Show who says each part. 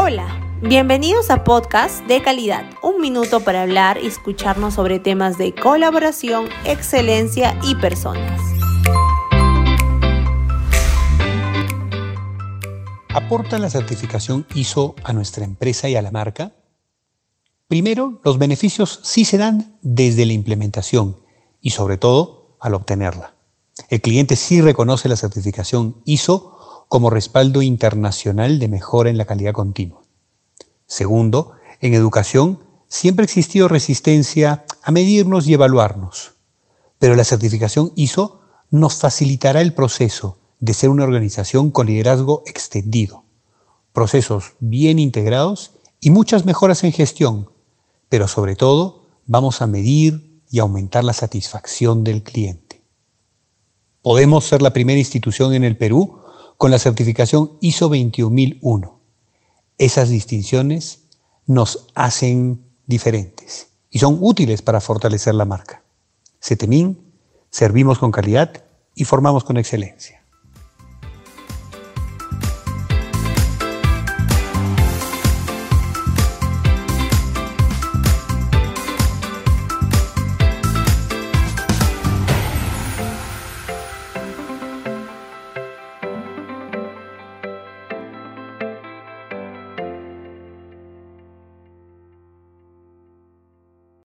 Speaker 1: Hola, bienvenidos a Podcast de Calidad, un minuto para hablar y escucharnos sobre temas de colaboración, excelencia y personas.
Speaker 2: ¿Aporta la certificación ISO a nuestra empresa y a la marca? Primero, los beneficios sí se dan desde la implementación y sobre todo al obtenerla. El cliente sí reconoce la certificación ISO como respaldo internacional de mejora en la calidad continua. Segundo, en educación siempre ha existido resistencia a medirnos y evaluarnos, pero la certificación ISO nos facilitará el proceso de ser una organización con liderazgo extendido, procesos bien integrados y muchas mejoras en gestión, pero sobre todo vamos a medir y aumentar la satisfacción del cliente. Podemos ser la primera institución en el Perú con la certificación ISO 21001. Esas distinciones nos hacen diferentes y son útiles para fortalecer la marca. CETEMIN, servimos con calidad y formamos con excelencia.